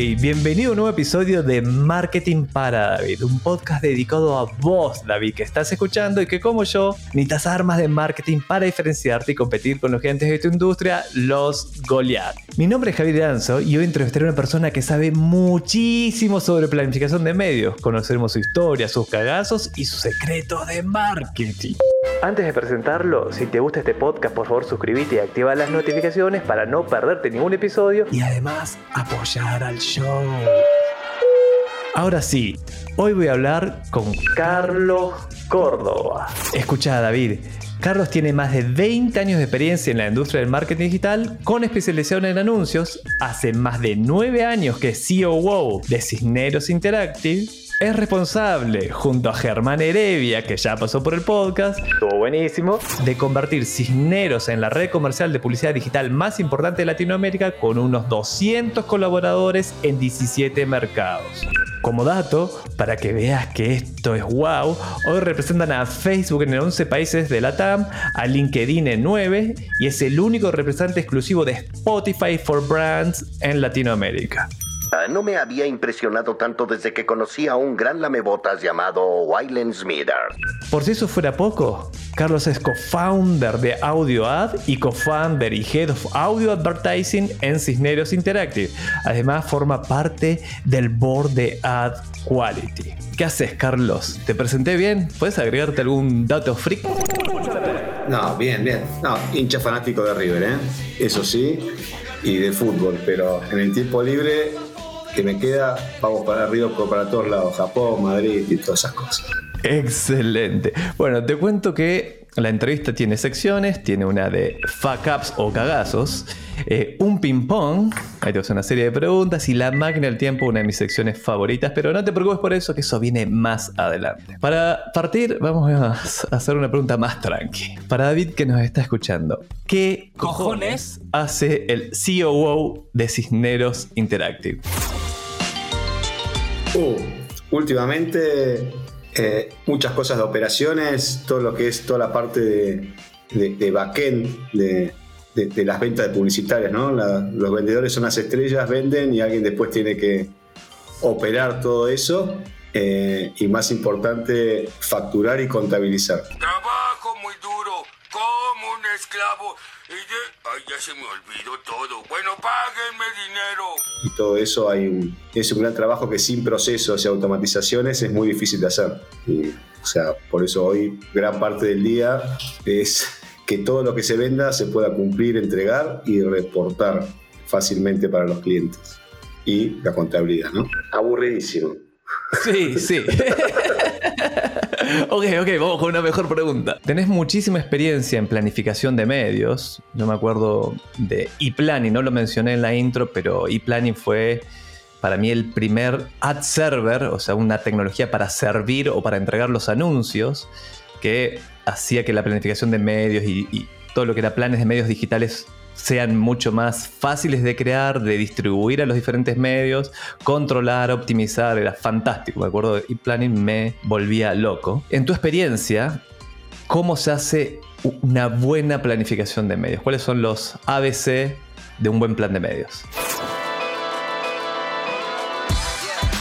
Bienvenido a un nuevo episodio de Marketing para David, un podcast dedicado a vos, David, que estás escuchando y que como yo necesitas armas de marketing para diferenciarte y competir con los gigantes de tu industria, los Goliath. Mi nombre es Javier Danzo y hoy entrevistaré a una persona que sabe muchísimo sobre planificación de medios. Conoceremos su historia, sus cagazos y sus secretos de marketing. Antes de presentarlo, si te gusta este podcast, por favor suscríbete y activa las notificaciones para no perderte ningún episodio y además apoyar al show. Ahora sí, hoy voy a hablar con Carlos Córdoba. Escucha, David. Carlos tiene más de 20 años de experiencia en la industria del marketing digital con especialización en anuncios. Hace más de 9 años que es COO de Cisneros Interactive es responsable, junto a Germán Heredia, que ya pasó por el podcast, estuvo buenísimo, de convertir Cisneros en la red comercial de publicidad digital más importante de Latinoamérica con unos 200 colaboradores en 17 mercados. Como dato, para que veas que esto es wow, hoy representan a Facebook en 11 países de la TAM, a LinkedIn en 9 y es el único representante exclusivo de Spotify for Brands en Latinoamérica. No me había impresionado tanto desde que conocí a un gran lamebotas llamado Wyland Smither. Por si eso fuera poco, Carlos es co-founder de Audio Ad y co-founder y head of Audio Advertising en Cisneros Interactive. Además, forma parte del board de Ad Quality. ¿Qué haces, Carlos? ¿Te presenté bien? ¿Puedes agregarte algún dato freak? No, bien, bien. No, hincha fanático de River, ¿eh? Eso sí, y de fútbol, pero en el tiempo libre que me queda, vamos para arriba, para todos lados, Japón, Madrid y todas esas cosas. Excelente. Bueno, te cuento que la entrevista tiene secciones, tiene una de fuck ups o cagazos, eh, un ping pong, ahí tenemos una serie de preguntas y la máquina del tiempo, una de mis secciones favoritas, pero no te preocupes por eso, que eso viene más adelante. Para partir, vamos a hacer una pregunta más tranqui. Para David que nos está escuchando, ¿qué cojones hace el COO de Cisneros Interactive? Uh, últimamente eh, muchas cosas de operaciones, todo lo que es toda la parte de, de, backend de, de, las ventas de publicitarias, ¿no? los vendedores son las estrellas, venden y alguien después tiene que operar todo eso eh, y más importante, facturar y contabilizar. Esclavo y Ay, ya se me olvidó todo. Bueno, páguenme dinero. Y todo eso hay un, es un gran trabajo que sin procesos y automatizaciones es muy difícil de hacer. o sea, por eso hoy gran parte del día es que todo lo que se venda se pueda cumplir, entregar y reportar fácilmente para los clientes. Y la contabilidad, ¿no? Aburridísimo. Sí, sí. ok, ok, vamos con una mejor pregunta. Tenés muchísima experiencia en planificación de medios. Yo me acuerdo de ePlanning, no lo mencioné en la intro, pero ePlanning fue para mí el primer ad server, o sea, una tecnología para servir o para entregar los anuncios, que hacía que la planificación de medios y, y todo lo que era planes de medios digitales sean mucho más fáciles de crear, de distribuir a los diferentes medios, controlar, optimizar, era fantástico. Me acuerdo de e-planning me volvía loco. En tu experiencia, ¿cómo se hace una buena planificación de medios? ¿Cuáles son los ABC de un buen plan de medios?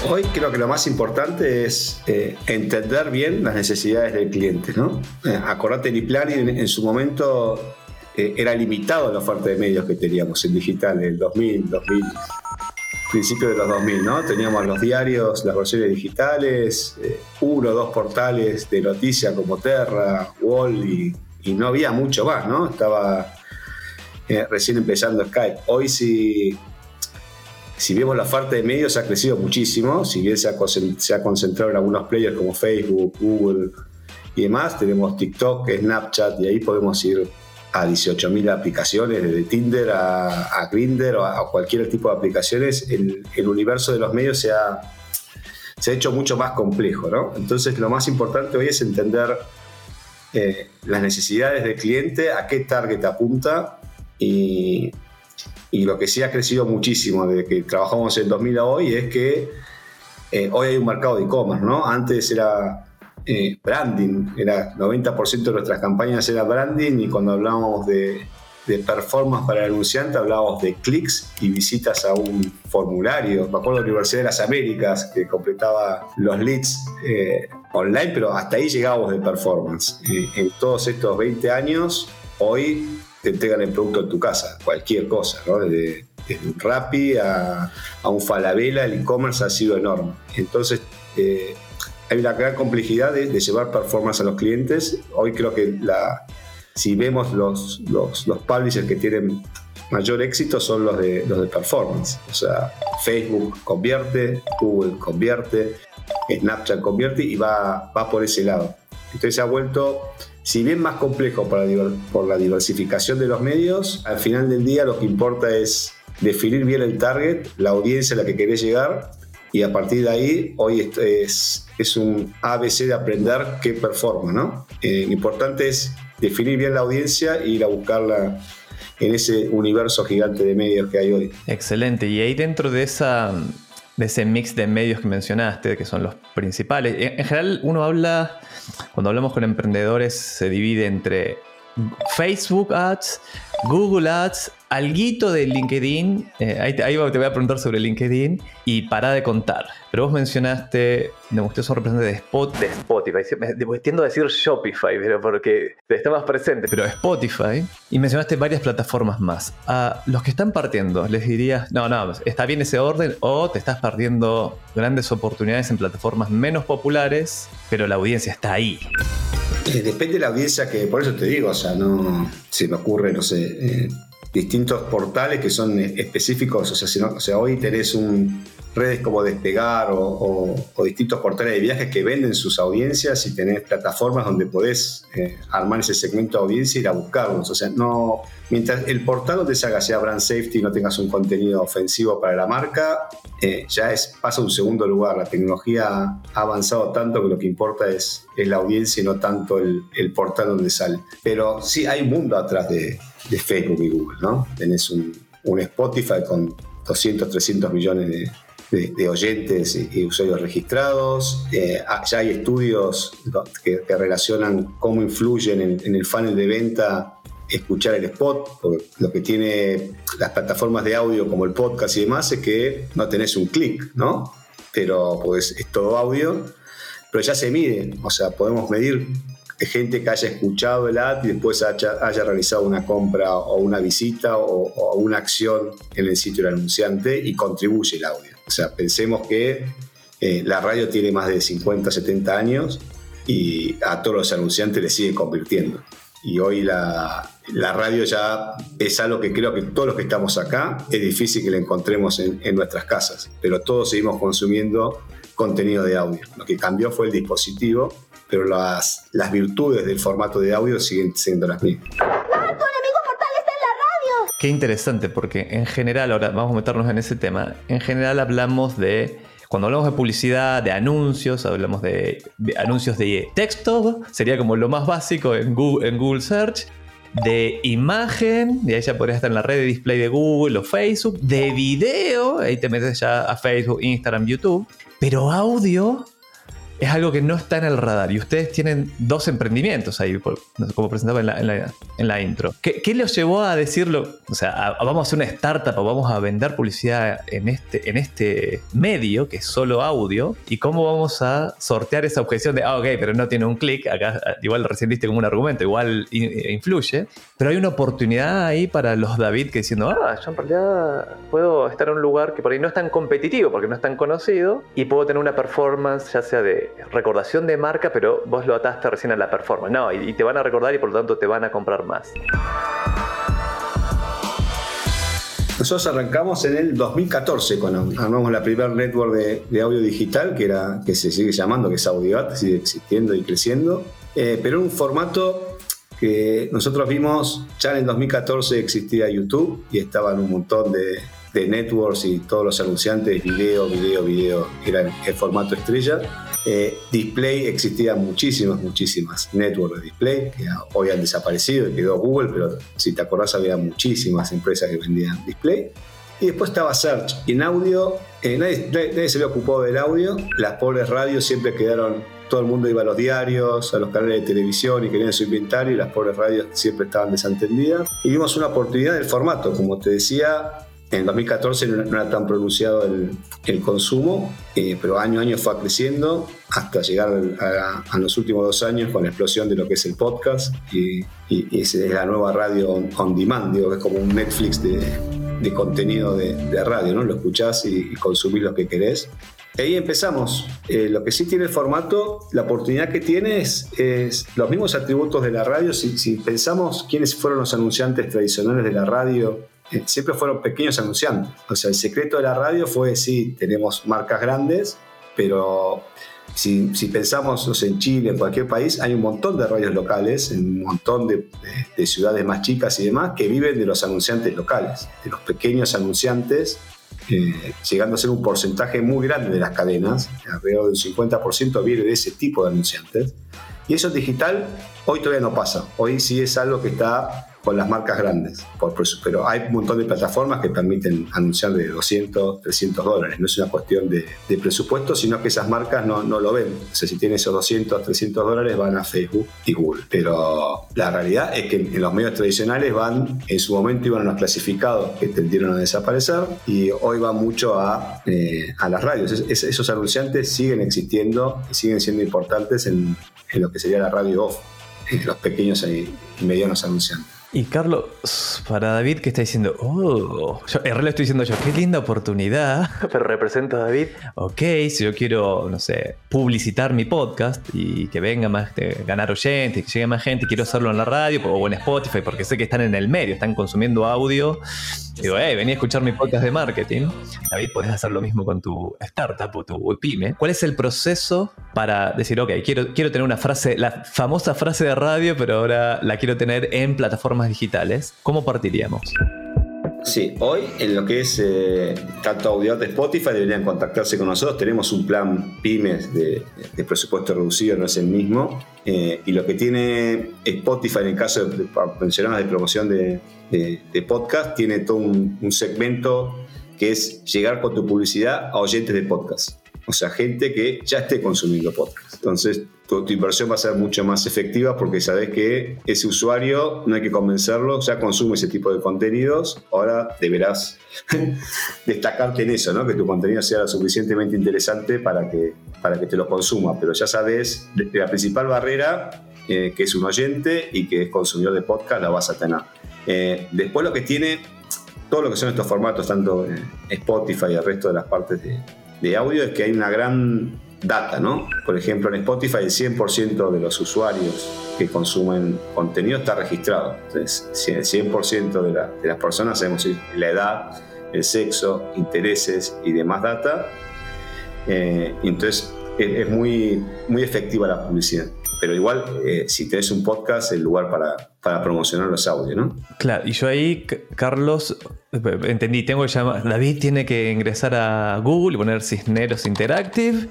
Hoy creo que lo más importante es eh, entender bien las necesidades del cliente, ¿no? Eh, acordate, el e-planning en, su momento era limitado la oferta de medios que teníamos en digital en el 2000, 2000, principio de los 2000, ¿no? Teníamos los diarios, las versiones digitales, eh, uno o dos portales de noticias como Terra, Wall y, no había mucho más, ¿no? Estaba eh, recién empezando Skype. Hoy si, si vemos la oferta de medios ha crecido muchísimo, si bien se ha concentrado en algunos players como Facebook, Google y demás, tenemos TikTok, Snapchat y ahí podemos ir a 18.000 aplicaciones, desde Tinder a, Grindr o a, cualquier tipo de aplicaciones, el, el, universo de los medios se ha, se ha hecho mucho más complejo. ¿no? Entonces lo más importante hoy es entender eh, las necesidades del cliente, a qué target apunta y, y lo que sí ha crecido muchísimo desde que trabajamos en 2000 a hoy es que eh, hoy hay un mercado de e-commerce, ¿no? Antes era eh, branding, era 90% de nuestras campañas era branding y cuando hablábamos de, performance para el anunciante hablábamos de clics y visitas a un formulario. Me acuerdo de la Universidad de las Américas que completaba los leads eh, online, pero hasta ahí llegábamos de performance. en todos estos 20 años, hoy te entregan el producto en tu casa, cualquier cosa, ¿no? Desde, un Rappi a, un Falabella, el e-commerce ha sido enorme. Entonces, eh, hay una gran complejidad de, llevar performance a los clientes. Hoy creo que si vemos los, los, los publishers que tienen mayor éxito son los de, los de performance. O sea, Facebook convierte, Google convierte, Snapchat convierte y va, va por ese lado. Entonces se ha vuelto si bien más complejo por la diversificación de los medios, al final del día lo que importa es definir bien el target, la audiencia a la que querés llegar y a partir de ahí hoy es, es un ABC de aprender qué performa, ¿no? Eh, lo importante es definir bien la audiencia e ir a buscarla en ese universo gigante de medios que hay hoy. Excelente. Y ahí dentro de esa de ese mix de medios que mencionaste, que son los principales. En, general, uno habla, cuando hablamos con emprendedores, se divide entre Facebook Ads, Google Ads, alguito de LinkedIn, eh, ahí, te, voy a preguntar sobre LinkedIn y para de contar. Pero vos mencionaste, me gustó un representante de, Spot, de Spotify, tiendo a decir Shopify, pero porque está más presente, pero Spotify, y mencionaste varias plataformas más. A los que están partiendo, les dirías, no, no, está bien ese orden o te estás perdiendo grandes oportunidades en plataformas menos populares, pero la audiencia está ahí. Eh, depende de la audiencia que, por eso te digo, o sea, no se me ocurre, no sé, eh, distintos portales que son específicos, o sea, si no, o sea hoy tenés un, redes como Despegar o, distintos portales de viajes que venden sus audiencias y tenés plataformas donde podés eh, armar ese segmento de audiencia y ir a buscarlos. O sea, no, mientras el portal donde se sea brand safety y no tengas un contenido ofensivo para la marca, eh, ya es, pasa a un segundo lugar. La tecnología ha avanzado tanto que lo que importa es, la audiencia y no tanto el, portal donde sale. Pero sí, hay un mundo atrás de, Facebook y Google, ¿no? Tenés un, un Spotify con 200, 300 millones de, de, oyentes y, usuarios registrados. Eh, ah, ya hay estudios que, relacionan cómo influyen en, el funnel de venta escuchar el spot, porque lo que tiene las plataformas de audio como el podcast y demás es que no tenés un clic, ¿no? Pero pues es todo audio, pero ya se mide, o sea, podemos medir gente que haya escuchado el ad y después haya, realizado una compra o una visita o, una acción en el sitio del anunciante y contribuye el audio. O sea, pensemos que eh, la radio tiene más de 50, 70 años y a todos los anunciantes le sigue convirtiendo. Y hoy la, radio ya es algo que creo que todos los que estamos acá es difícil que la encontremos en, en nuestras casas, pero todos seguimos consumiendo contenido de audio. Lo que cambió fue el dispositivo pero las, las virtudes del formato de audio siguen siendo las mismas. Qué interesante, porque en general, ahora vamos a meternos en ese tema, en general hablamos de, cuando hablamos de publicidad, de anuncios, hablamos de, anuncios de texto, sería como lo más básico en Google, Search, de imagen, y ahí ya podrías estar en la red de display de Google o Facebook, de video, ahí te metes ya a Facebook, Instagram, YouTube, pero audio es algo que no está en el radar. Y ustedes tienen dos emprendimientos ahí, como presentaba en la, intro. ¿Qué, ¿Qué, los llevó a decirlo? O sea, vamos a hacer una startup o vamos a vender publicidad en este, en este medio, que es solo audio, y cómo vamos a sortear esa objeción de, ah, ok, pero no tiene un clic, acá igual recién diste como un argumento, igual influye, pero hay una oportunidad ahí para los David que diciendo, ah, yo en realidad puedo estar en un lugar que por ahí no es tan competitivo, porque no es tan conocido, y puedo tener una performance ya sea de recordación de marca, pero vos lo ataste recién a la performance. No, y, te van a recordar y por lo tanto te van a comprar más. Nosotros arrancamos en el 2014 cuando armamos la primera network de, audio digital, que, era, que se sigue llamando, que es AudioAt, sigue existiendo y creciendo, eh, pero un formato que nosotros vimos, ya en el 2014 existía YouTube y estaban un montón de, de networks y todos los anunciantes, video, video, video, era el formato estrella. Eh, display existían muchísimas, muchísimas networks de display que hoy han desaparecido, quedó Google, pero si te acordás había muchísimas empresas que vendían display. Y después estaba Search. Y en audio, eh, nadie, se le ocupó del audio. Las pobres radios siempre quedaron. Todo el mundo iba a los diarios, a los canales de televisión y querían su inventario. Y las pobres radios siempre estaban desentendidas. Y vimos una oportunidad del formato. Como te decía, en 2014 no era tan pronunciado el, consumo, eh, pero año a año fue creciendo hasta llegar a, los últimos dos años con la explosión de lo que es el podcast y, y, es la nueva radio on, demand, digo, es como un Netflix de, contenido de, radio, ¿no? Lo escuchás y, consumís lo que querés. ahí empezamos. Eh, lo que sí tiene el formato, la oportunidad que tiene es, los mismos atributos de la radio. Si, si pensamos quiénes fueron los anunciantes tradicionales de la radio siempre fueron pequeños anunciantes. O sea, el secreto de la radio fue, sí, tenemos marcas grandes, pero si, pensamos en Chile, en cualquier país, hay un montón de radios locales, un montón de, ciudades más chicas y demás, que viven de los anunciantes locales, de los pequeños anunciantes, eh, llegando a ser un porcentaje muy grande de las cadenas, alrededor del 50% viene de ese tipo de anunciantes. Y eso digital hoy todavía no pasa, hoy sí es algo que está las marcas grandes. pero hay un montón de plataformas que permiten anunciar de 200, 300 dólares. No es una cuestión de, presupuesto, sino que esas marcas no, lo ven. O sea, si tienen esos 200, 300 dólares, van a Facebook y Google. Pero la realidad es que en los medios tradicionales van, en su momento iban a los clasificados que tendieron a desaparecer y hoy van mucho a, eh, a las radios. esos anunciantes siguen existiendo y siguen siendo importantes en, en lo que sería la radio off, los pequeños y medianos anunciantes. Y Carlos, para David que está diciendo, oh, yo, en realidad estoy diciendo yo, qué linda oportunidad, pero representa a David. Ok, si yo quiero, no sé, publicitar mi podcast y que venga más, ganar oyentes, que llegue más gente, quiero hacerlo en la radio o en Spotify, porque sé que están en el medio, están consumiendo audio. Digo, hey, vení a escuchar mi podcast de marketing. David, podés hacer lo mismo con tu startup o tu pyme. ¿Cuál es el proceso para decir, ok, quiero, quiero tener una frase, la famosa frase de radio, pero ahora la quiero tener en plataforma digitales, ¿cómo partiríamos? Sí, hoy en lo que es eh, tanto audio de Spotify deberían contactarse con nosotros. Tenemos un plan pymes de, presupuesto reducido, no es el mismo. Eh, y lo que tiene Spotify en el caso de, de promoción de, podcast, tiene todo un, un segmento que es llegar con tu publicidad a oyentes de podcast. O sea, gente que ya esté consumiendo podcast. Entonces, tu, inversión va a ser mucho más efectiva porque sabes que ese usuario no hay que convencerlo, ya consume ese tipo de contenidos, ahora deberás destacarte en eso, ¿no? que tu contenido sea lo suficientemente interesante para que, para que te lo consuma, pero ya sabes, la principal barrera, eh, que es un oyente y que es consumidor de podcast, la vas a tener. Eh, después lo que tiene, todo lo que son estos formatos, tanto Spotify y el resto de las partes de, de audio, es que hay una gran data, ¿no? Por ejemplo, en Spotify el 100% de los usuarios que consumen contenido está registrado. Entonces, el 100% de, las personas sabemos la edad, el sexo, intereses y demás data. Eh, entonces, es, muy, muy efectiva la publicidad. Pero igual, eh, si tenés un podcast, el lugar para, para promocionar los audios, ¿no? Claro, y yo ahí, Carlos, entendí, tengo que llamar, David tiene que ingresar a Google y poner Cisneros Interactive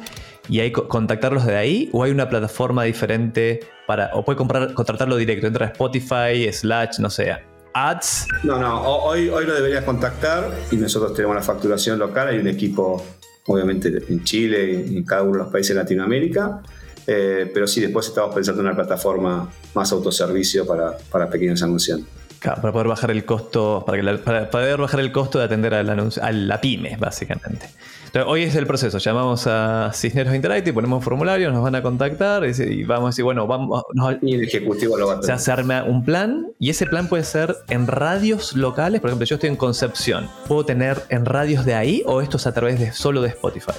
y ahí contactarlos de ahí o hay una plataforma diferente para o puede comprar contratarlo directo entra a Spotify slash no sé ads no no hoy hoy lo deberías contactar y nosotros tenemos la facturación local hay un equipo obviamente en Chile y en cada uno de los países de Latinoamérica eh, pero sí después estamos pensando en una plataforma más autoservicio para, para pequeños anunciantes para poder bajar el costo, para, que para poder bajar el costo de atender a la, a la pyme, básicamente. Entonces, hoy es el proceso. Llamamos a Cisneros Interactive, ponemos un formulario, nos van a contactar y, vamos a decir, bueno, vamos. y el ejecutivo lo va a tener. Se arma un plan y ese plan puede ser en radios locales. Por ejemplo, yo estoy en Concepción. ¿Puedo tener en radios de ahí o esto es a través de solo de Spotify?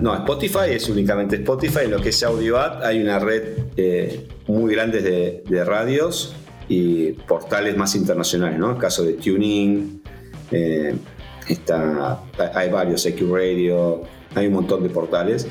No, Spotify es únicamente Spotify. En lo que es audio hay una red eh, muy grande de, de radios y portales más internacionales, ¿no? El caso de Tuning, eh, está, hay varios, X Radio, hay un montón de portales.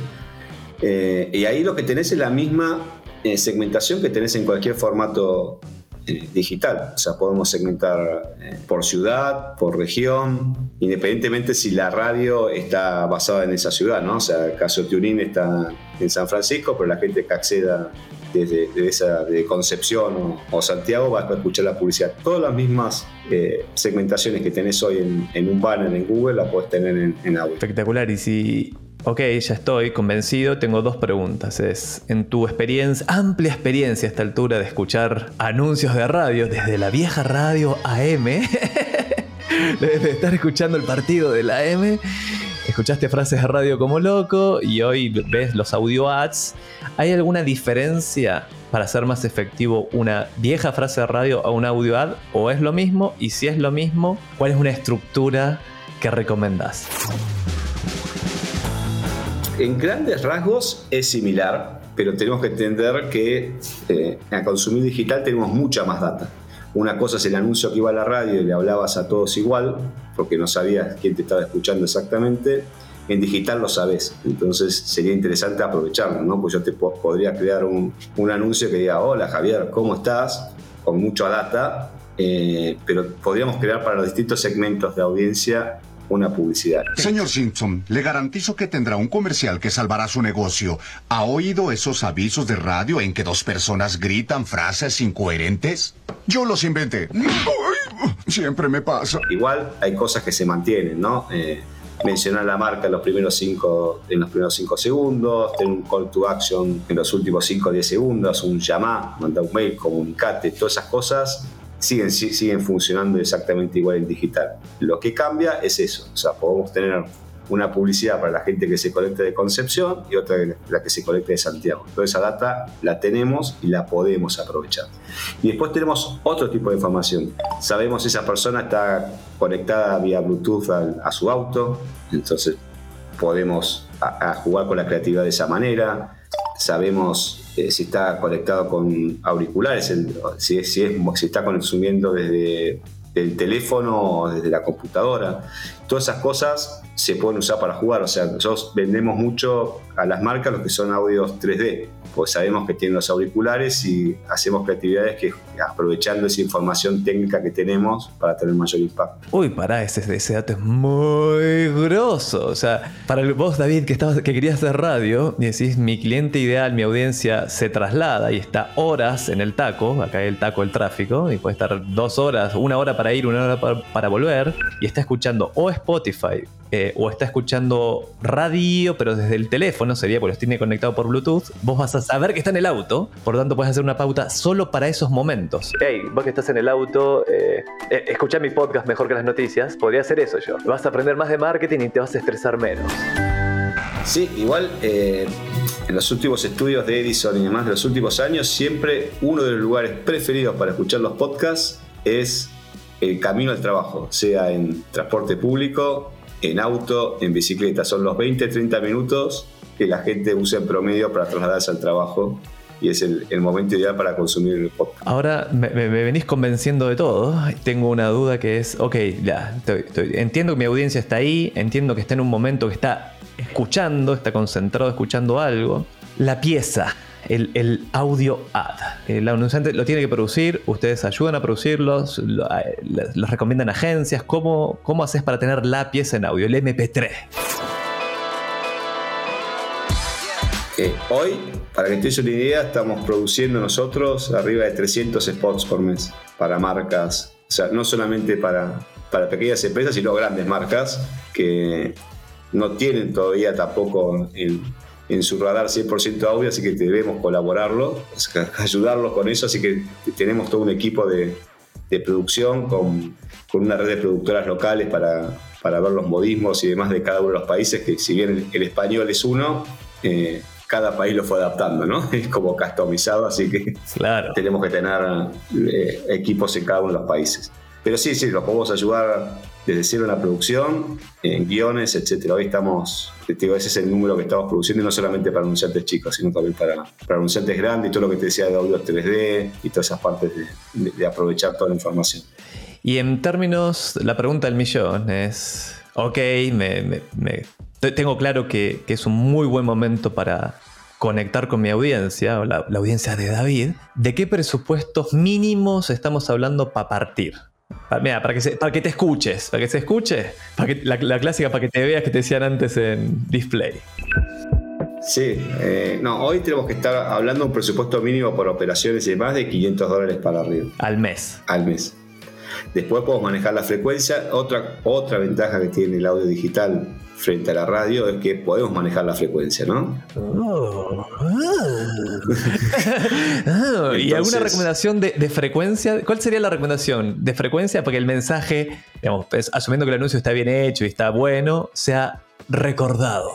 Eh, y ahí lo que tenés es la misma eh, segmentación que tenés en cualquier formato digital. O sea, podemos segmentar eh, por ciudad, por región, independientemente si la radio está basada en esa ciudad, ¿no? O sea, el caso Tuning está en San Francisco, pero la gente que acceda desde, esa de Concepción o, Santiago va a escuchar la publicidad. Todas las mismas eh, segmentaciones que tenés hoy en, un banner en Google la puedes tener en, en. Espectacular. Y si Ok, ya estoy convencido. Tengo dos preguntas. Es, en tu experiencia, amplia experiencia a esta altura de escuchar anuncios de radio desde la vieja radio AM, desde estar escuchando el partido de la AM, escuchaste frases de radio como loco y hoy ves los audio ads. ¿Hay alguna diferencia para hacer más efectivo una vieja frase de radio a un audio ad? ¿O es lo mismo? Y si es lo mismo, ¿cuál es una estructura que recomendás? En grandes rasgos es similar, pero tenemos que entender que eh, a consumir digital tenemos mucha más data. Una cosa es el anuncio que iba a la radio y le hablabas a todos igual, porque no sabías quién te estaba escuchando exactamente. En digital lo sabes, entonces sería interesante aprovecharlo, ¿no? Pues yo te podría crear un, anuncio que diga, hola Javier, ¿cómo estás? Con mucha data, eh, pero podríamos crear para los distintos segmentos de audiencia una publicidad. Señor Simpson, le garantizo que tendrá un comercial que salvará su negocio. ¿Ha oído esos avisos de radio en que dos personas gritan frases incoherentes? Yo los inventé. Siempre me pasa. Igual hay cosas que se mantienen, ¿no? Eh, mencionar la marca en los primeros cinco, en los primeros cinco segundos, tener un call to action en los últimos 5 o 10 segundos, un llamar, mandar un mail, comunicate, todas esas cosas siguen, siguen funcionando exactamente igual en digital. Lo que cambia es eso, o sea, podemos tener una publicidad para la gente que se conecta de Concepción y otra la que se conecta de Santiago. Toda esa data la tenemos y la podemos aprovechar. Y después tenemos otro tipo de información. Sabemos si esa persona está conectada vía Bluetooth a, su auto, entonces podemos jugar con la creatividad de esa manera. Sabemos eh, si está conectado con auriculares, si, si, es, si está consumiendo desde el teléfono o desde la computadora. Todas esas cosas se pueden usar para jugar. O sea, nosotros vendemos mucho a las marcas los que son audios 3D pues sabemos que tienen los auriculares y hacemos creatividades que aprovechando esa información técnica que tenemos para tener mayor impacto. Uy, pará, ese, ese dato es muy grosso. O sea, para vos, David, que, estabas, que querías hacer radio, y decís, mi cliente ideal, mi audiencia se traslada y está horas en el taco, acá hay el taco, el tráfico, y puede estar dos horas, una hora para ir, una hora para, para volver, y está escuchando o Spotify eh, o está escuchando radio, pero desde el teléfono, sería porque los tiene conectado por Bluetooth, vos vas a saber que está en el auto, por lo tanto puedes hacer una pauta solo para esos momentos. Hey, vos que estás en el auto, eh, eh escuchá mi podcast mejor que las noticias, podría hacer eso yo. Vas a aprender más de marketing y te vas a estresar menos. Sí, igual eh, en los últimos estudios de Edison y demás de los últimos años, siempre uno de los lugares preferidos para escuchar los podcasts es el camino al trabajo, sea en transporte público, en auto, en bicicleta. Son los 20, 30 minutos que la gente usa en promedio para trasladarse al trabajo y es el, momento ideal para consumir el podcast. Ahora me, venís convenciendo de todo. Tengo una duda que es, ok, ya, entiendo que mi audiencia está ahí, entiendo que está en un momento que está escuchando, está concentrado escuchando algo. La pieza, el, audio ad. El anunciante lo tiene que producir, ustedes ayudan a producirlos, los recomiendan agencias. ¿Cómo, ¿Cómo haces para tener la pieza en audio, el MP3? Eh, hoy, para que te una idea, estamos produciendo nosotros arriba de 300 spots por mes para marcas, o sea, no solamente para, para pequeñas empresas, sino grandes marcas que no tienen todavía tampoco el, en su radar 100% audio, así que debemos colaborarlo, ayudarlos con eso, así que tenemos todo un equipo de, producción con, una red de productoras locales para, para, ver los modismos y demás de cada uno de los países, que si bien el, español es uno, eh, cada país lo fue adaptando, ¿no? Es como customizado, así que claro. tenemos que tener eh, equipos en cada uno de los países. Pero sí, sí, los podemos ayudar desde cero en la producción, en guiones, etcétera. Hoy estamos, digo, ese es el número que estamos produciendo, y no solamente para anunciantes chicos, sino también para, anunciantes grandes y todo lo que te decía de audio 3D y todas esas partes de, aprovechar toda la información. Y en términos, la pregunta del millón es, ok, me, tengo claro que, es un muy buen momento para conectar con mi audiencia, la audiencia de David, ¿de qué presupuestos mínimos estamos hablando para partir? Mira, para que, se- para que te escuches, para que se escuche, para que, la, la clásica para que te veas que te decían antes en display. Sí, eh, no, hoy tenemos que estar hablando de un presupuesto mínimo por operaciones y demás de 500 dólares para arriba Al mes. al mes. Después podemos manejar la frecuencia. Otra, otra ventaja que tiene el audio digital frente a la radio es que podemos manejar la frecuencia, ¿no? Ah, ¿Y Entonces- alguna recomendación de, de frecuencia? ¿Cuál sería la recomendación de frecuencia para que el mensaje, digamos, pues, asumiendo que el anuncio está bien hecho y está bueno, sea recordado?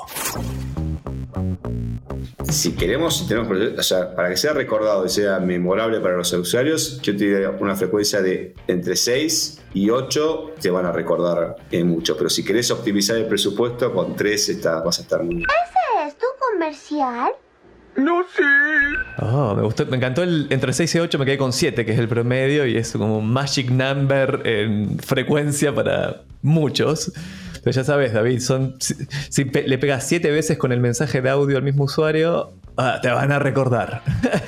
Si queremos, si tenemos, o sea, para que sea recordado y sea memorable para los usuarios, yo te diría una frecuencia de entre 6 y 8 te van a recordar eh, mucho. Pero si querés optimizar el presupuesto, con 3 está, vas a estar muy bien. ¿Es tu comercial? No sé. Oh, me gustó, me encantó el entre 6 y 8, me quedé con 7, que es el promedio, y es como un magic number en frecuencia para muchos. Pero ya sabes, David, son, si, le pegas 7 veces con el mensaje de audio al mismo usuario, ah, te van a recordar.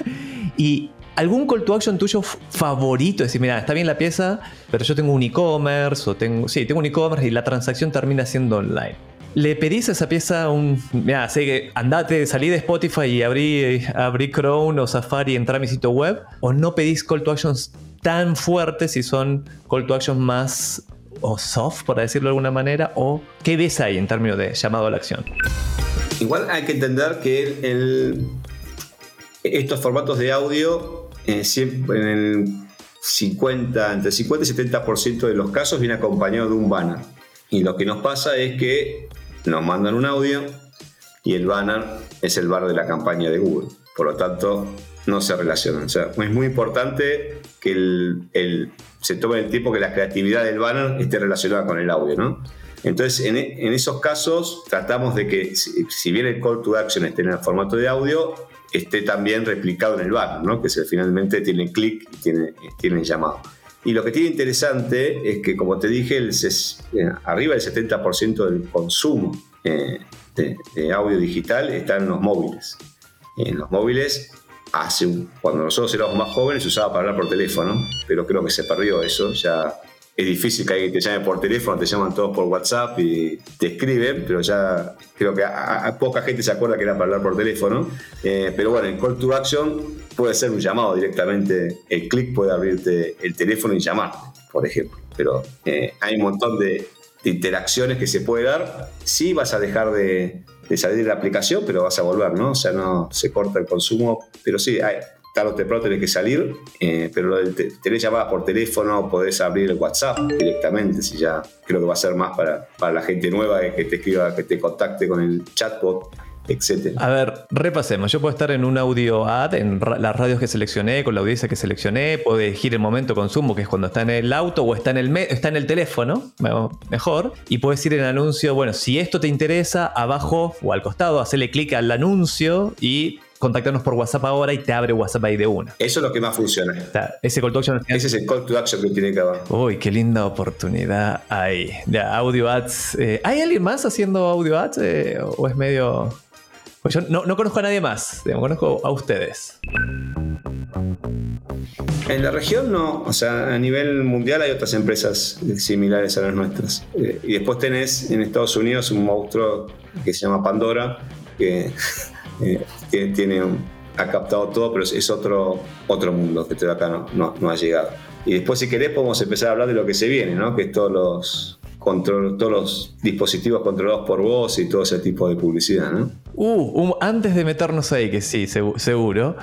y algún call to action tuyo favorito, es decir, mira, está bien la pieza, pero yo tengo un e-commerce, o tengo, sí, tengo un e-commerce y la transacción termina siendo online. ¿Le pedís a esa pieza un. Mira, sé que andate, salí de Spotify y abrí, abrí Chrome o Safari y entré a mi sitio web? ¿O no pedís call to actions tan fuertes si son call to actions más o soft, por decirlo de alguna manera? ¿O qué ves ahí en términos de llamado a la acción? Igual hay que entender que estos formatos de audio, eh, en el 50, entre 50 y 70% de los casos viene acompañado de un banner. Y lo que nos pasa es que nos mandan un audio y el banner es el bar de la campaña de Google. Por lo tanto, no se relacionan. O sea, es muy importante que el- se tome el tiempo que la creatividad del banner esté relacionada con el audio, ¿no? Entonces, en, e- esos casos, tratamos de que, si, si bien el call to action esté en el formato de audio, esté también replicado en el banner, ¿no? Que se, finalmente tiene clic y tiene, llamado. Y lo que tiene interesante es que, como te dije, eh, arriba del 70% del consumo eh, de, de audio digital está en los móviles. En los móviles, cuando nosotros éramos más jóvenes, se usaba para hablar por teléfono, pero creo que se perdió eso. Ya es difícil que alguien te llame por teléfono, te llaman todos por WhatsApp y te escriben, pero ya creo que poca gente se acuerda que era para hablar por teléfono. Eh, pero bueno, el call to action puede ser un llamado directamente. El clic puede abrirte el teléfono y llamarte, por ejemplo. Pero eh, hay un montón de, de interacciones que se puede dar. Sí vas a dejar de, de salir de la aplicación, pero vas a volver, ¿no? O sea, no se corta el consumo, pero sí, hay, tarde o temprano tenés que salir, eh, pero te- tenés llamadas por teléfono, podés abrir el WhatsApp directamente, si ya creo que va a ser más para, para la gente nueva que te escriba, que te contacte con el chatbot, etc. A ver, repasemos. Yo puedo estar en un audio ad, en ra- las radios que seleccioné, con la audiencia que seleccioné, puedo elegir el momento de consumo, que es cuando está en el auto o está en el, está en el teléfono, mejor, y puedes decir en el anuncio, bueno, si esto te interesa, abajo o al costado, hacerle clic al anuncio y contactarnos por WhatsApp ahora y te abre WhatsApp ahí de una. Eso es lo que más funciona. O sea, ese call to action Ese es el call to action que tiene que haber. Uy, qué linda oportunidad hay. Ya, audio ads. eh, ¿Hay alguien más haciendo audio ads? eh, ¿O es medio.? Pues yo no, no conozco a nadie más. digamos, conozco a ustedes. En la región no, o sea, a nivel mundial hay otras empresas similares a las nuestras. Eh, y después tenés en Estados Unidos un monstruo que se llama Pandora, que eh, tiene ha captado todo, pero es, es otro, otro mundo que todavía acá no, no- no ha llegado. Y después, si querés, podemos empezar a hablar de lo que se viene, ¿no? que es todos los, control, todos los dispositivos controlados por voz y todo ese tipo de publicidad. ¿no? Uh, antes de meternos ahí, que sí, segu- seguro.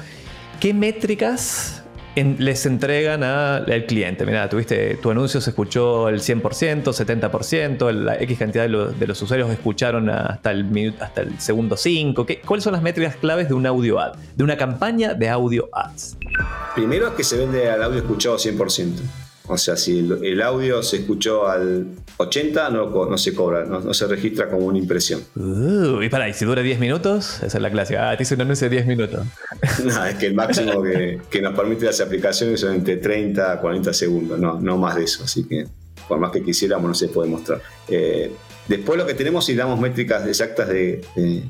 ¿Qué métricas en- les entregan a- al cliente? Mira, tuviste tu anuncio se escuchó el 100%, 70%, la X cantidad de, lo- de los usuarios escucharon hasta el, minuto, hasta el segundo 5. ¿Qué- ¿Cuáles son las métricas claves de un audio ad? De una campaña de audio ads. Primero es que se vende al audio escuchado 100%. O sea, si el, el audio se escuchó al 80, no, no se cobra, no, no se registra como una impresión. Uh, y para, ¿y si dura 10 minutos? Esa es la clásica. Ah, te hice un anuncio de 10 minutos. No, es que el máximo que, que nos permite las aplicaciones son entre 30 a 40 segundos, no, no más de eso. Así que por más que quisiéramos no se puede mostrar. Eh, Después lo que tenemos, si damos métricas exactas de,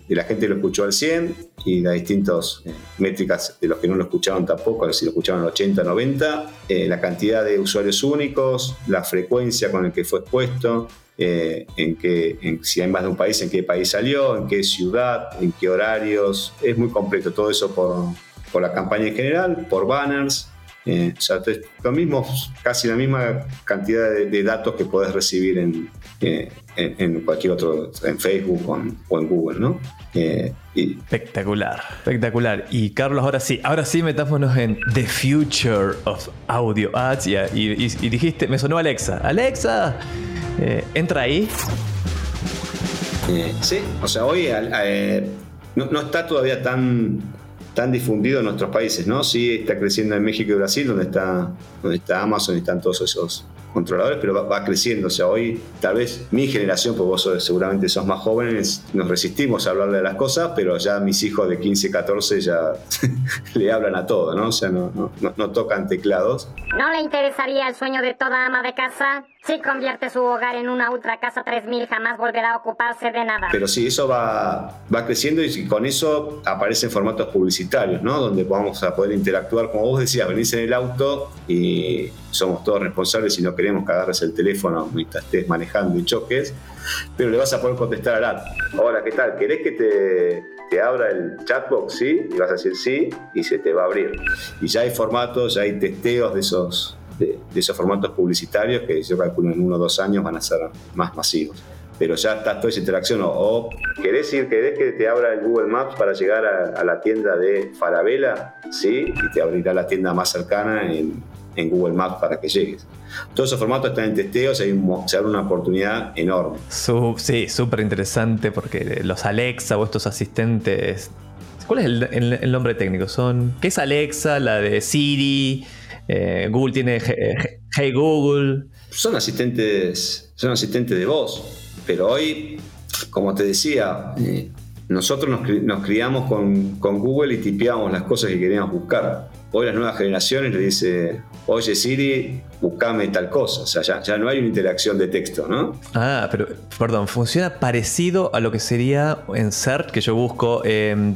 la gente que lo escuchó al 100 y las distintas eh, métricas de los que no lo escucharon tampoco, si lo escucharon al 80, 90, eh, la cantidad de usuarios únicos, la frecuencia con el que fue expuesto, eh, en qué, si hay más de un país, en qué país salió, en qué ciudad, en qué horarios. Es muy completo todo eso por, por la campaña en general, por banners. Eh, o sea, lo mismo, casi la misma cantidad de, datos que puedes recibir en, eh, en, cualquier otro, en Facebook o en, Google, ¿no? Espectacular, espectacular. Y Carlos, ahora sí, ahora sí metámonos en The Future of Audio Ads. Y, y dijiste, me sonó Alexa. Alexa, eh, ¿Entra ahí? Eh, sí, o sea, hoy eh, no, está todavía tan, tan difundido en nuestros países, ¿no? Sí está creciendo en México y Brasil, donde está, donde está Amazon y están todos esos controladores, pero va, creciendo. O sea, hoy tal vez mi generación, porque vos seguramente sos más jóvenes, nos resistimos a hablarle de las cosas, pero ya mis hijos de 15, 14 ya le hablan a todo, ¿no? O sea, no, no, no tocan teclados. ¿No le interesaría el sueño de toda ama de casa? Si convierte su hogar en una ultra casa 3000, jamás volverá a ocuparse de nada. Pero sí, eso va, va creciendo y con eso aparecen formatos publicitarios, ¿no? Donde vamos a poder interactuar, como vos decías, venís en el auto y somos todos responsables y no queremos que agarres el teléfono mientras estés manejando y choques, pero le vas a poder contestar al app. Hola, ¿qué tal? ¿Querés que te, abra el chatbox? Sí, y vas a decir sí y se te va a abrir. Y ya hay formatos, ya hay testeos de esos de, esos formatos publicitarios que yo calculo en uno o dos años van a ser más masivos. Pero ya está toda esa interacción. O, querés ir, que te abra el Google Maps para llegar a, la tienda de Farabela, sí, y te abrirá la tienda más cercana en, en Google Maps para que llegues. Todos esos formatos están en testeo, se, abre una oportunidad enorme. sí, súper interesante porque los Alexa o estos asistentes. ¿Cuál es el, el, nombre técnico? Son. ¿Qué es Alexa? La de Siri. Eh, Google tiene Hey Google. Son asistentes, son asistentes de voz, pero hoy, como te decía, eh, nosotros nos, criamos con, con, Google y tipeamos las cosas que queríamos buscar. Hoy las nuevas generaciones le dice, oye Siri, buscame tal cosa. O sea, ya, no hay una interacción de texto, ¿no? Ah, pero, perdón, funciona parecido a lo que sería en CERT, que yo busco em,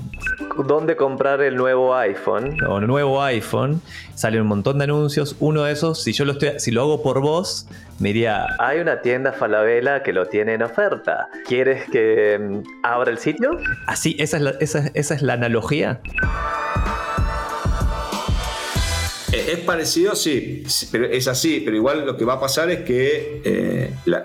dónde comprar el nuevo iPhone o el nuevo iPhone. Salen un montón de anuncios. Uno de esos, si yo lo, estoy, si lo hago por voz, me diría, hay una tienda Falabella que lo tiene en oferta. ¿Quieres que em, abra el sitio? Así, esa es esa, esa es la analogía. Es parecido, sí, pero es así, pero igual lo que va a pasar es que eh, la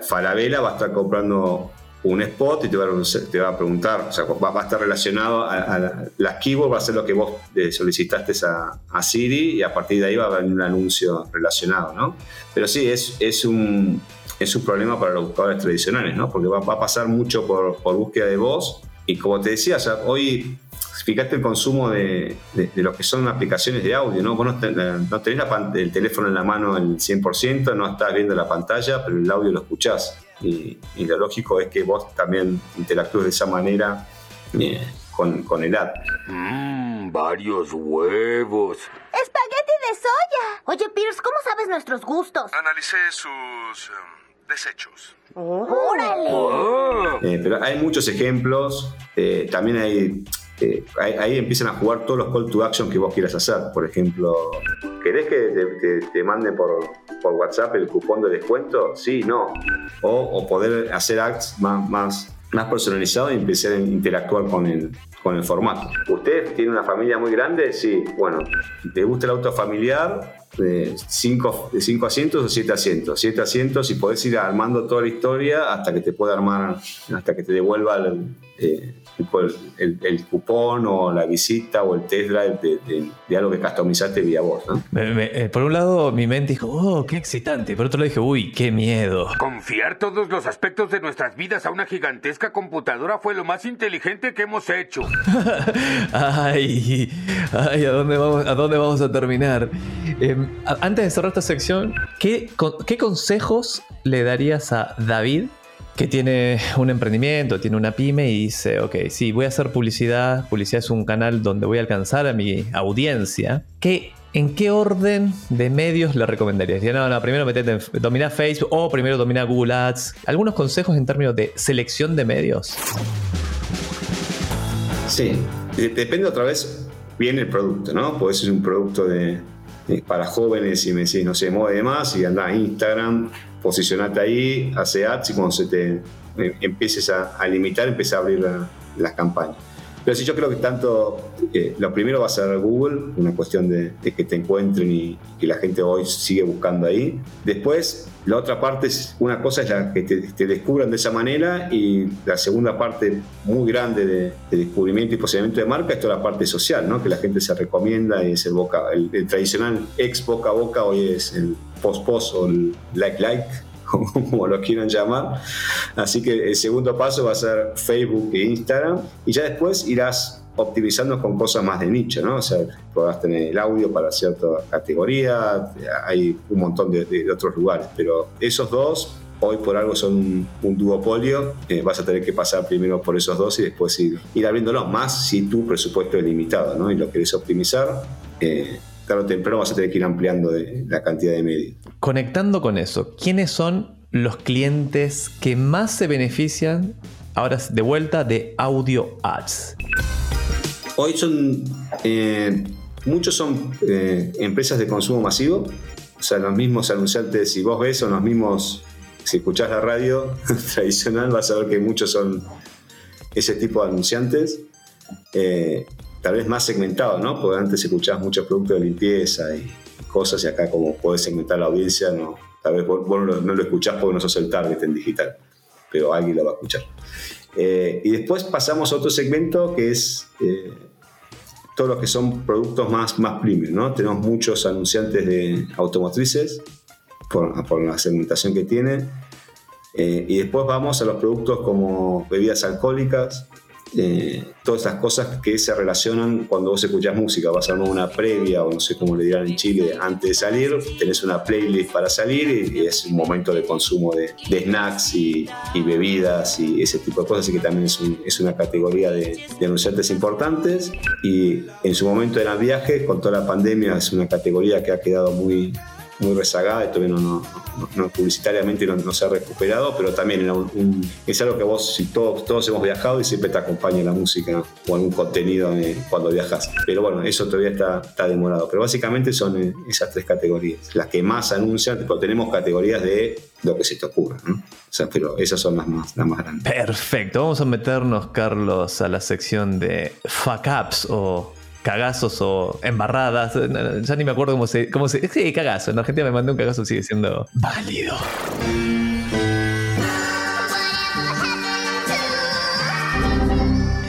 va a estar comprando un spot y te va a, a preguntar, o sea, va, a estar relacionado a, las keywords, va a ser lo que vos solicitaste a, Siri y a partir de ahí va a haber un anuncio relacionado, ¿no? Pero sí, es, es, un, es un problema para los buscadores tradicionales, ¿no? Porque va, a pasar mucho por, por búsqueda de voz y como te decía, hoy fíjate el consumo de, lo que son aplicaciones de audio, ¿no? Vos no, tenés el teléfono en la mano el 100%, no estás viendo la pantalla, pero el audio lo escuchás. Y, lo lógico es que vos también interactúes de esa manera eh, con, con, el app. Mmm, varios huevos. ¡Espagueti de soya! Oye, Pierce, ¿cómo sabes nuestros gustos? Analicé sus em, desechos. ¡Órale! Ah. Eh, pero hay muchos ejemplos. Eh, también hay eh, ahí, empiezan a jugar todos los call to action que vos quieras hacer. Por ejemplo, ¿querés que te, mande por, por, WhatsApp el cupón de descuento? Sí, no. O, poder hacer acts más, más, más personalizados y empezar a interactuar con el, con el formato. ¿Usted tiene una familia muy grande? Sí. Bueno, ¿te gusta el auto familiar? De 5 asientos o 7 asientos. 7 asientos y podés ir armando toda la historia hasta que te pueda armar, hasta que te devuelva el, eh, el, cupón o la visita o el test drive de, algo que customizaste vía voz. Eh, por un lado, mi mente dijo, oh, qué excitante. Por otro lado, dije, uy, qué miedo. Confiar todos los aspectos de nuestras vidas a una gigantesca computadora fue lo más inteligente que hemos hecho. ay, ay, ¿a dónde vamos a, dónde vamos a terminar? Em, antes de cerrar esta sección, ¿qué, ¿qué consejos le darías a David que tiene un emprendimiento, tiene una pyme y dice, ok, sí, voy a hacer publicidad, publicidad es un canal donde voy a alcanzar a mi audiencia, ¿qué ¿en qué orden de medios le recomendarías? Ya no, no, primero metete en domina Facebook o primero domina Google Ads. ¿Algunos consejos en términos de selección de medios? Sí, depende otra vez bien el producto, ¿no? Puede ser un producto para jóvenes y me decís, no sé, mueve más y anda a Instagram, posicionate ahí, hace ads y cuando se te eh, empieces a, limitar, empieza a abrir las campañas. Pero sí, yo creo que tanto, eh, lo primero va a ser Google, una cuestión de, que te encuentren y que la gente hoy sigue buscando ahí. Después, la otra parte es, una cosa es la que te, descubran de esa manera y la segunda parte muy grande de, descubrimiento y posicionamiento de marca es toda la parte social, ¿no? que la gente se recomienda y es el boca, el, el tradicional ex boca a boca, hoy es el post-post o el like-like como lo quieran llamar. Así que el segundo paso va a ser Facebook e Instagram y ya después irás optimizando con cosas más de nicho, ¿no? O sea, podrás tener el audio para cierta categoría, hay un montón de, otros lugares, pero esos dos hoy por algo son un, duopolio, eh, vas a tener que pasar primero por esos dos y después ir, ir abriéndolo, más si tu presupuesto es limitado, ¿no? Y lo querés optimizar. Eh, tarde o temprano vas a tener que ir ampliando la cantidad de medios. Conectando con eso, ¿quiénes son los clientes que más se benefician ahora de vuelta de audio ads? Hoy son, eh, muchos son eh, empresas de consumo masivo, o sea, los mismos anunciantes, si vos ves, son los mismos, si escuchás la radio tradicional, vas a ver que muchos son ese tipo de anunciantes. Eh, tal vez más segmentado, ¿no? Porque antes escuchabas muchos productos de limpieza y cosas y acá como puedes segmentar la audiencia, no, tal vez vos, no, lo escuchás porque no sos el target en digital, pero alguien lo va a escuchar. Eh, y después pasamos a otro segmento que es eh, todos los que son productos más, más premium, ¿no? Tenemos muchos anunciantes de automotrices por, la segmentación que tiene. Eh, y después vamos a los productos como bebidas alcohólicas, eh, todas esas cosas que se relacionan cuando vos escuchás música. Vas a armar una previa, o no sé cómo le dirán en Chile, antes de salir, tenés una playlist para salir y, es un momento de consumo de, snacks y, bebidas y ese tipo de cosas, así que también es, una categoría de, de, anunciantes importantes. Y en su momento era viaje, con toda la pandemia, es una categoría que ha quedado muy, muy rezagada y todavía no, no, publicitariamente no, se ha recuperado, pero también es algo que vos, si todos, todos hemos viajado y siempre te acompaña la música o algún contenido cuando viajas. Pero bueno, eso todavía está, está demorado. Pero básicamente son eh, esas tres categorías, las que más anuncian, pero tenemos categorías de lo que se te ocurra. ¿no? O sea, pero esas son las más, las más grandes. Perfecto, vamos a meternos, Carlos, a la sección de fuck ups o cagazos o embarradas. Ya ni me acuerdo cómo se. Cómo se sí, cagazo. En Argentina me mandé un cagazo, sigue siendo válido.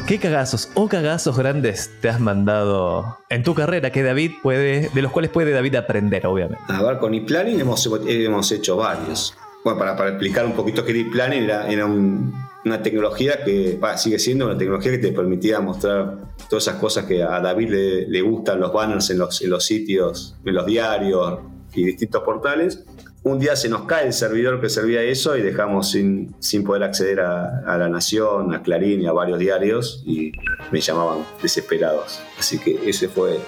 ¿Qué cagazos o cagazos grandes te has mandado en tu carrera que David puede, de los cuales puede David aprender, obviamente? A ver, con ePlanning hemos, hemos hecho varios. Bueno, para, para explicar un poquito qué era ePlanning, era, era un, una tecnología que sigue siendo una tecnología que te permitía mostrar todas esas cosas que a David le, gustan, los banners en los, los, sitios, en los diarios y distintos portales. Un día se nos cae el servidor que servía eso y dejamos sin, sin poder acceder a, La Nación, a Clarín y a varios diarios y me llamaban desesperados. Así que ese fue,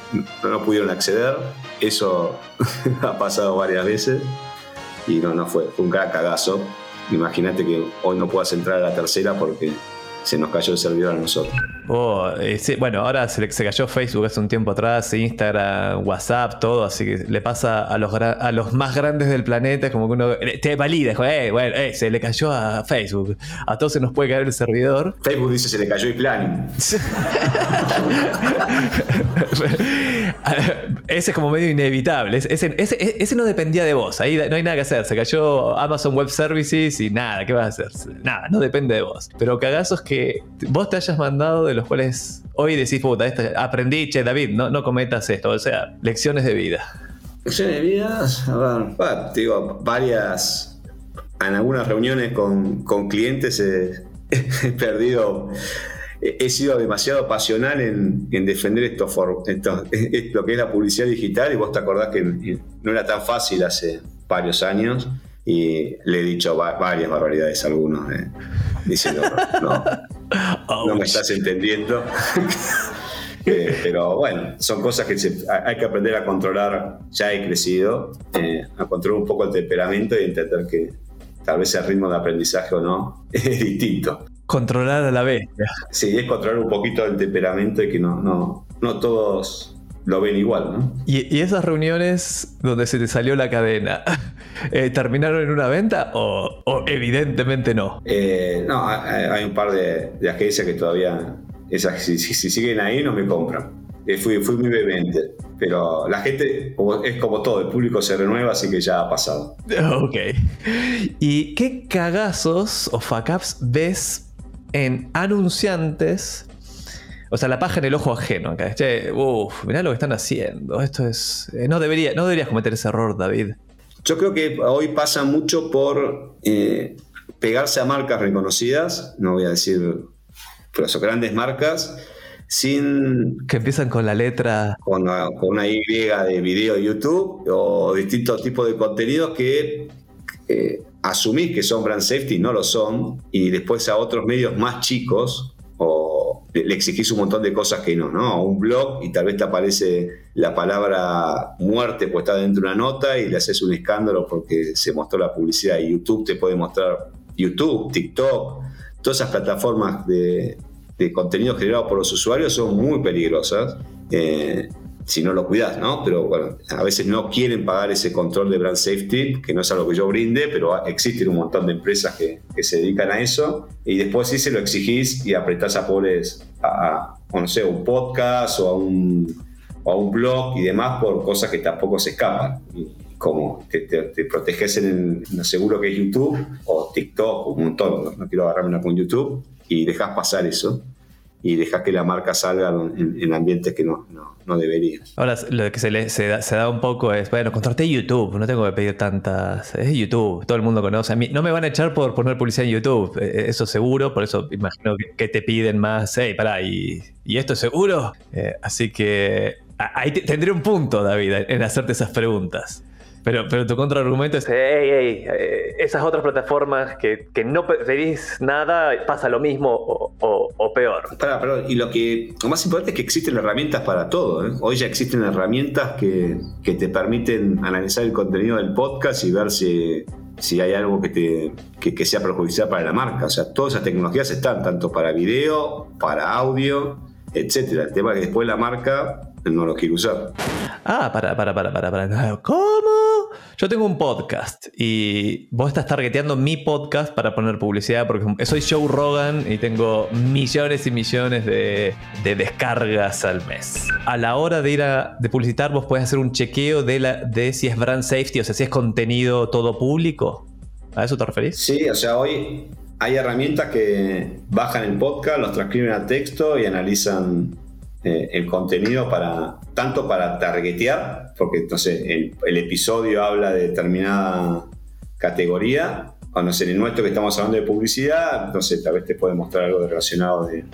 no, no pudieron acceder. Eso ha pasado varias veces y no, no fue, fue un gran cagazo Imagínate que hoy no puedas entrar a la tercera porque se nos cayó el servidor a nosotros. Oh, eh, bueno, ahora se, se, cayó Facebook hace un tiempo atrás, Instagram, WhatsApp, todo, así que le pasa a los, a los más grandes del planeta, como que uno eh, te valida, eh, bueno, eh, se le cayó a Facebook, a todos se nos puede caer el servidor. Facebook dice se le cayó el plan. ese es como medio inevitable, ese, no dependía de vos, ahí no hay nada que hacer, se cayó Amazon Web Services y nada, ¿qué vas a hacer? Nada, no depende de vos. Pero cagazos que vos te hayas mandado de los cuales hoy decís, puta, aprendí, che, David, no, no cometas esto, o sea, lecciones de vida. Lecciones de vida, a ver, digo, varias, en algunas reuniones con, clientes he, perdido he sido demasiado pasional en, defender esto, esto, lo que es la publicidad digital y vos te acordás que no era tan fácil hace varios años y le he dicho varias barbaridades a algunos eh, diciendo no, no me estás entendiendo Eh, pero bueno, son cosas que hay que aprender a controlar. Ya he crecido, eh, a controlar un poco el temperamento y entender que tal vez el ritmo de aprendizaje o no es distinto. Controlar a la vez. Sí, es controlar un poquito el temperamento y que no, no, no todos lo ven igual, ¿no? ¿Y, esas reuniones donde se te salió la cadena, eh, ¿terminaron en una venta o, evidentemente no? Eh, no, hay, un par de, agencias que todavía, esas, si, siguen ahí, no me compran. Eh, fui, fui muy vehemente, pero la gente es como todo, el público se renueva, así que ya ha pasado. Ok. ¿Y qué cagazos o fuck ups ves en anunciantes o sea, la paja en el ojo ajeno. Acá. Che, uff, mirá lo que están haciendo. Esto es. Eh, no, debería, no deberías cometer ese error, David. Yo creo que hoy pasa mucho por eh, pegarse a marcas reconocidas, no voy a decir, pero son grandes marcas, sin... Que empiezan con la letra... Con una, Y de video de YouTube o distintos tipos de contenidos que eh, asumís que son brand safety, no lo son, y después a otros medios más chicos le exigís un montón de cosas que no, ¿no? Un blog y tal vez te aparece la palabra muerte puesta dentro de una nota y le haces un escándalo porque se mostró la publicidad y YouTube te puede mostrar YouTube, TikTok, todas esas plataformas de, contenido generado por los usuarios son muy peligrosas. Eh, si no lo cuidas, ¿no? Pero bueno, a veces no quieren pagar ese control de brand safety, que no es algo que yo brinde, pero existen un montón de empresas que, se dedican a eso, y después sí se lo exigís y apretás a pobres a, no sé, un podcast o a un, a un blog y demás por cosas que tampoco se escapan. como te, proteges en el seguro que es YouTube o TikTok, un montón, no, quiero agarrarme una con YouTube, y dejas pasar eso y dejas que la marca salga en, ambientes que no, no, debería. Ahora, lo que se, le, se, da, un poco es, bueno, contraté YouTube, no tengo que pedir tantas. Es YouTube, todo el mundo conoce. A mí, no me van a echar por poner publicidad en YouTube, eh, eh, eso seguro, por eso imagino que, te piden más, hey, pará, ¿y, y esto es seguro? Eh, así que ahí tendré un punto, David, en hacerte esas preguntas. Pero, pero tu contraargumento es, hey, hey, eh, esas otras plataformas que, que, no pedís nada, pasa lo mismo o, peor. Para, y lo que lo más importante es que existen herramientas para todo. ¿eh? Hoy ya existen herramientas que, que, te permiten analizar el contenido del podcast y ver si, si hay algo que, te, que, que sea perjudicial para la marca. O sea, todas esas tecnologías están tanto para video, para audio, etcétera. El tema es que después la marca no lo quiere usar. Ah, para, para, para, para, para. ¿Cómo? Yo tengo un podcast y vos estás targeteando mi podcast para poner publicidad porque soy Joe Rogan y tengo millones y millones de, descargas al mes. A la hora de ir a de publicitar, vos puedes hacer un chequeo de si es brand safety, o sea, si es contenido todo público. ¿A eso te referís? Sí, o sea, hoy hay herramientas que bajan el podcast, los transcriben a texto y analizan eh, el contenido para tanto para targetear, porque entonces el, el, episodio habla de determinada categoría, o no en el nuestro que estamos hablando de publicidad, entonces tal vez te puede mostrar algo relacionado de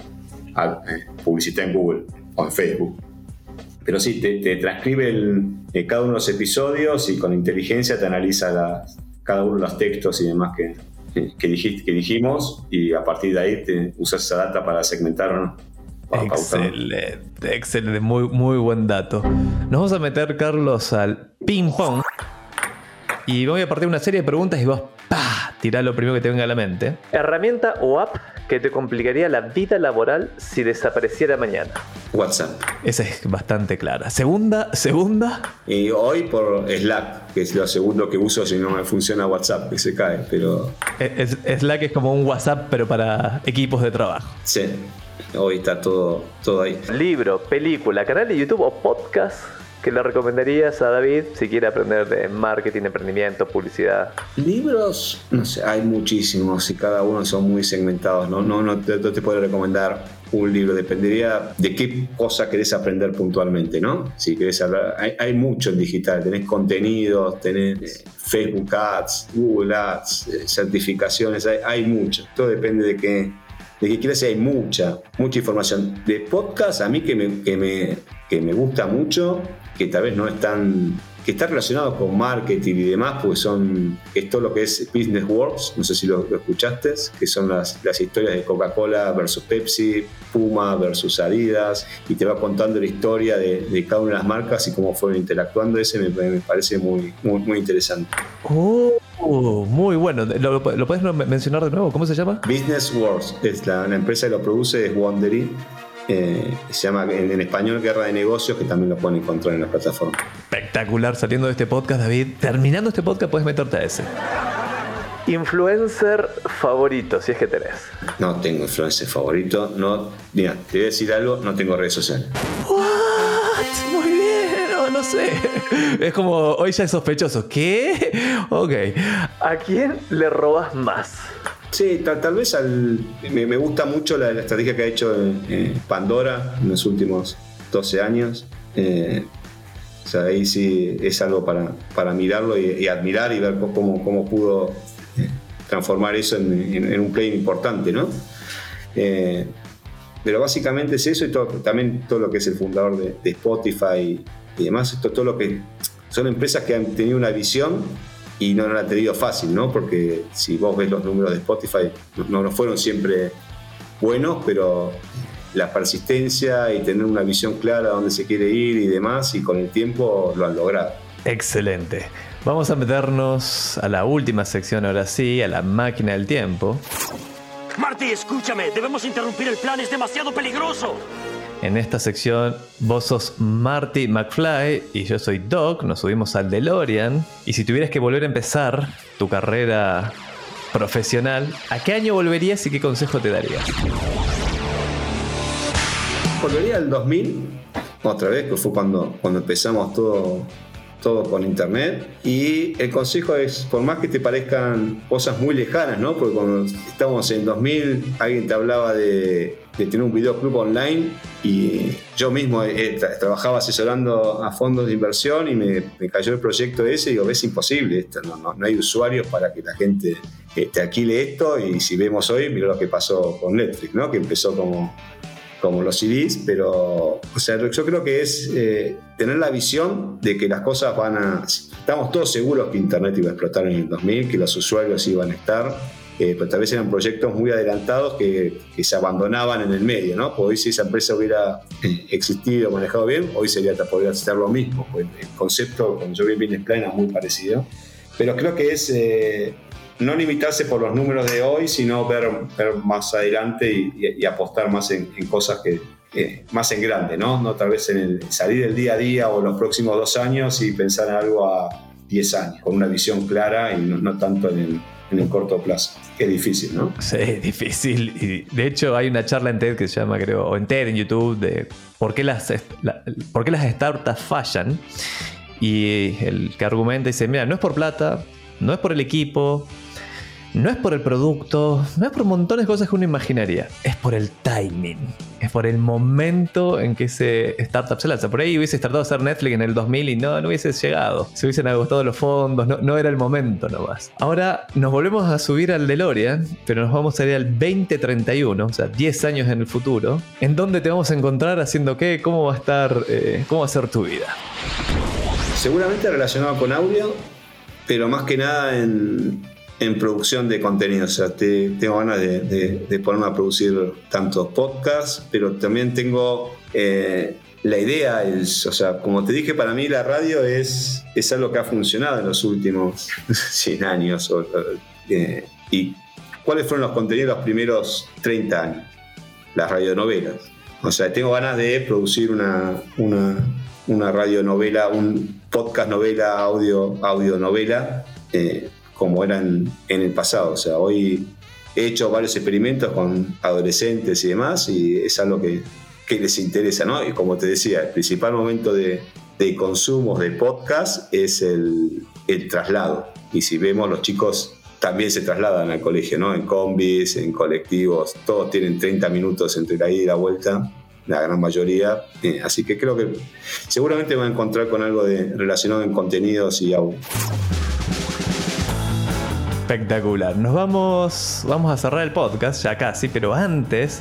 a, eh, publicidad en Google o en Facebook. Pero sí, te, transcribe el, eh, cada uno de los episodios y con inteligencia te analiza cada uno de los textos y demás que, que, dijiste, que dijimos y a partir de ahí te usas esa data para segmentar o no. Excelente, excelente, muy, muy buen dato. Nos vamos a meter, Carlos, al ping pong. Y voy a partir una serie de preguntas y vos, ¡pah! Tirá lo primero que te venga a la mente. Herramienta o app que te complicaría la vida laboral si desapareciera mañana. WhatsApp. Esa es bastante clara. Segunda, segunda. Y hoy por Slack, que es lo segundo que uso si no me funciona WhatsApp, que se cae, pero... Slack es como un WhatsApp, pero para equipos de trabajo. Sí. Hoy está todo, todo ahí. Libro, película, canal de YouTube o podcast que le recomendarías a David si quiere aprender de marketing, emprendimiento, publicidad? Libros, no sé, hay muchísimos y cada uno son muy segmentados. No, no, no, te, puedo recomendar un libro, dependería de qué cosa querés aprender puntualmente, ¿no? Si querés hablar, hay, hay mucho en digital, tenés contenidos, tenés eh, Facebook Ads, Google Ads, eh, certificaciones, hay, hay mucho. Todo depende de qué de que quiero decir, hay mucha, mucha información. De podcast, a mí que me, que me, que me gusta mucho, que tal vez no es tan que está relacionado con marketing y demás, porque son, es todo lo que es Business Wars, no sé si lo, escuchaste, que son las, las historias de Coca-Cola versus Pepsi, Puma versus Adidas, y te va contando la historia de, cada una de las marcas y cómo fueron interactuando. Ese me, parece muy, muy, muy interesante. Oh, muy bueno. ¿Lo, puedes mencionar de nuevo? ¿Cómo se llama? Business Wars. Es la, empresa que lo produce es Wondery. Eh, se llama en, español Guerra de Negocios, que también lo pueden encontrar en la plataforma. Espectacular saliendo de este podcast, David. Terminando este podcast, puedes meterte a ese. Influencer favorito, si es que tenés. No tengo influencer favorito. No, mira, te voy a decir algo, no tengo redes sociales. What? Muy bien, no, sé. Es como, hoy ya es sospechoso. ¿Qué? Ok. ¿A quién le robas más? Sí, tal, vez al, me, gusta mucho la, estrategia que ha hecho Pandora en los últimos 12 años. Eh, o sea, ahí sí es algo para, para mirarlo y, admirar y ver cómo, cómo pudo transformar eso en, un play importante, ¿no? Eh, pero básicamente es eso y también todo lo que es el fundador de, Spotify y, demás, esto, todo lo que son empresas que han tenido una visión y no, la han tenido fácil, ¿no? Porque si vos ves los números de Spotify, no, no fueron siempre buenos, pero la persistencia y tener una visión clara de dónde se quiere ir y demás, y con el tiempo lo han logrado. Excelente. Vamos a meternos a la última sección ahora sí, a la máquina del tiempo. Marty, escúchame, debemos interrumpir el plan, es demasiado peligroso. En esta sección vos sos Marty McFly y yo soy Doc, nos subimos al DeLorean y si tuvieras que volver a empezar tu carrera profesional, ¿a qué año volverías y qué consejo te darías? Volvería al 2000, otra vez, que fue cuando, cuando empezamos todo todo con internet. Y el consejo es, por más que te parezcan cosas muy lejanas, ¿no? Porque cuando estábamos en 2000, alguien te hablaba de, tener un videoclub online y yo mismo eh, trabajaba asesorando a fondos de inversión y me, cayó el proyecto ese y digo, es imposible, esto, no, no, hay usuarios para que la gente eh, te alquile esto y si vemos hoy, mira lo que pasó con Netflix, ¿no? Que empezó como como los CDs, pero o sea, yo creo que es eh, tener la visión de que las cosas van a... Estamos todos seguros que Internet iba a explotar en el 2000, que los usuarios iban a estar, eh, pero tal vez eran proyectos muy adelantados que, se abandonaban en el medio, ¿no? Porque hoy si esa empresa hubiera eh, existido, manejado bien, hoy sería podría ser lo mismo. Pues el concepto, como yo vi en Business Plan, es muy parecido. Pero creo que es no limitarse por los números de hoy, sino ver, más adelante y, apostar más en, cosas que, más en grande, ¿no? No tal vez en el, salir el día a día o los próximos dos años y pensar en algo a 10 años, con una visión clara y no, tanto en el, corto plazo. Es difícil, ¿no? Sí, difícil. Y de hecho hay una charla en TED que se llama, creo, o en TED en YouTube, de por qué las, por qué las startups fallan. Y el que argumenta dice, mira, no es por plata, no es por el equipo, no es por el producto, no es por montones de cosas que uno imaginaría, es por el timing, es por el momento en que ese startup se lanza. Por ahí hubiese tratado de hacer Netflix en el 2000 y no, no hubiese llegado, se hubiesen agotado los fondos, no, era el momento nomás. Ahora nos volvemos a subir al DeLorean, pero nos vamos a ir al 2031, o sea, 10 años en el futuro, en donde te vamos a encontrar haciendo qué, cómo va a estar, eh, cómo va a ser tu vida. Seguramente relacionado con audio, pero más que nada en en producción de contenido. O sea, tengo ganas de, ponerme a producir tantos podcasts, pero también tengo eh, la idea, es, o sea, como te dije, para mí la radio es, es algo que ha funcionado en los últimos 100 años. Eh, ¿Y cuáles fueron los contenidos de los primeros 30 años? Las radionovelas. O sea, tengo ganas de producir una, una, una radionovela, un podcast novela, audio, audio novela. Eh, como eran en el pasado. O sea, hoy he hecho varios experimentos con adolescentes y demás y es algo que, les interesa, ¿no? Y como te decía, el principal momento de, de consumo de podcast es el, traslado. Y si vemos, los chicos también se trasladan al colegio, ¿no? En combis, en colectivos, todos tienen 30 minutos entre la ida y la vuelta, la gran mayoría. Eh, así que creo que seguramente van a encontrar con algo de, relacionado en contenidos y audio. Espectacular. Nos vamos, vamos a cerrar el podcast ya casi, pero antes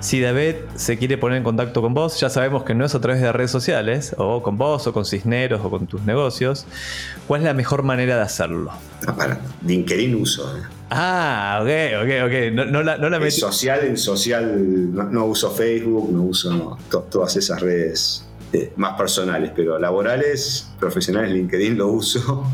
Si David se quiere poner en contacto con vos, ya sabemos que no es a través de redes sociales, o con vos, o con Cisneros, o con tus negocios. ¿Cuál es la mejor manera de hacerlo? Ah, para LinkedIn uso. ¿eh? Ah, ok, ok, ok. No, no la, no la metí- social, en social no, no uso Facebook, no uso to- todas esas redes eh, más personales, pero laborales, profesionales, LinkedIn lo uso.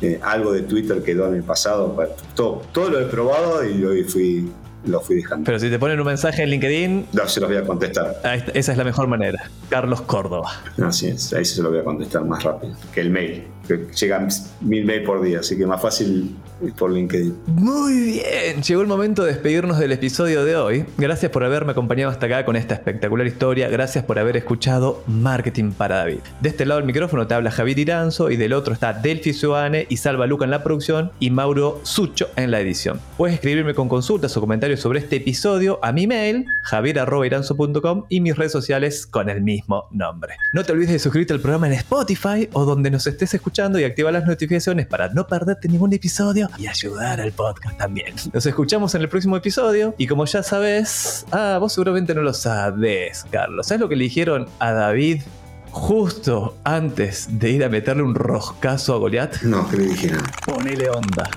Eh, algo de Twitter quedó en el pasado. pa- Todo, todo lo he probado y hoy fui, lo fui dejando. Pero si te ponen un mensaje en LinkedIn, No, se los voy a contestar. esa es la mejor manera. Carlos Córdoba. Así es, ahí se lo voy a contestar más rápido que el mail. Que llegan mil mails por día, así que más fácil por LinkedIn. Muy bien, llegó el momento de despedirnos del episodio de hoy. Gracias por haberme acompañado hasta acá con esta espectacular historia. Gracias por haber escuchado Marketing para David. De este lado del micrófono te habla Javier Iranzo y del otro está Delphi Suane y Salva Luca en la producción y Mauro Sucho en la edición. Puedes escribirme con consultas o comentarios sobre este episodio a mi mail javier.iranzo.com y mis redes sociales con el mismo nombre. No te olvides de suscribirte al programa en Spotify o donde nos estés escuchando y activar las notificaciones para no perderte ningún episodio y ayudar al podcast también. Nos escuchamos en el próximo episodio y como ya sabes, ah, vos seguramente no lo sabes, Carlos. ¿Sabes lo que le dijeron a David justo antes de ir a meterle un roscazo a Goliat? No, que le dije nada. Ponele onda.